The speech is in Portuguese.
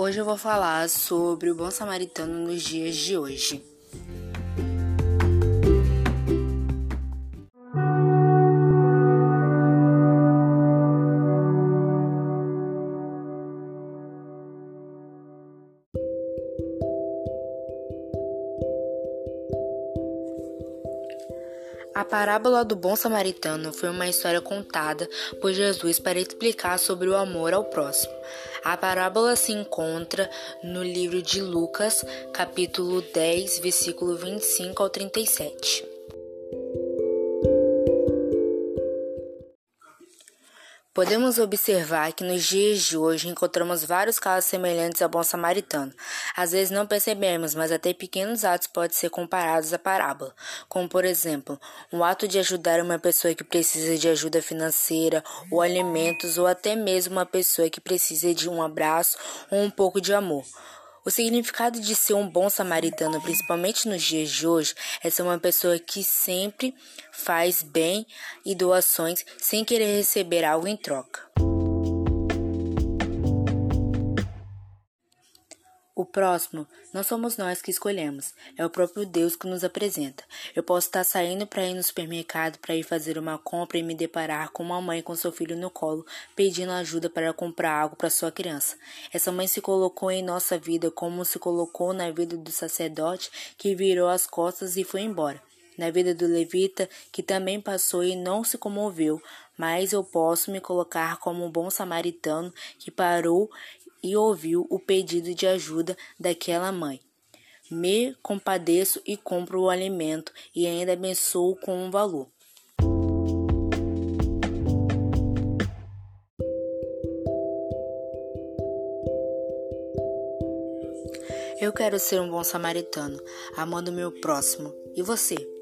Hoje eu vou falar sobre o bom samaritano nos dias de hoje. A parábola do bom samaritano foi uma história contada por Jesus para explicar sobre o amor ao próximo. A parábola se encontra no livro de Lucas, capítulo 10, versículo 25 ao 37. Podemos observar que nos dias de hoje encontramos vários casos semelhantes ao bom samaritano. Às vezes não percebemos, mas até pequenos atos podem ser comparados à parábola, como por exemplo, um ato de ajudar uma pessoa que precisa de ajuda financeira ou alimentos, ou até mesmo uma pessoa que precisa de um abraço ou um pouco de amor. O significado de ser um bom samaritano, principalmente nos dias de hoje, é ser uma pessoa que sempre faz bem e doações sem querer receber algo em troca. O próximo não somos nós que escolhemos, é o próprio Deus que nos apresenta. Eu posso estar saindo para ir no supermercado para ir fazer uma compra e me deparar com uma mãe com seu filho no colo pedindo ajuda para comprar algo para sua criança. Essa mãe se colocou em nossa vida como se colocou na vida do sacerdote que virou as costas e foi embora. Na vida do levita, que também passou e não se comoveu, mas eu posso me colocar como um bom samaritano que parou e ouviu o pedido de ajuda daquela mãe. Me compadeço e compro o alimento e ainda abençoo com um valor. Eu quero ser um bom samaritano, amando meu próximo. E você?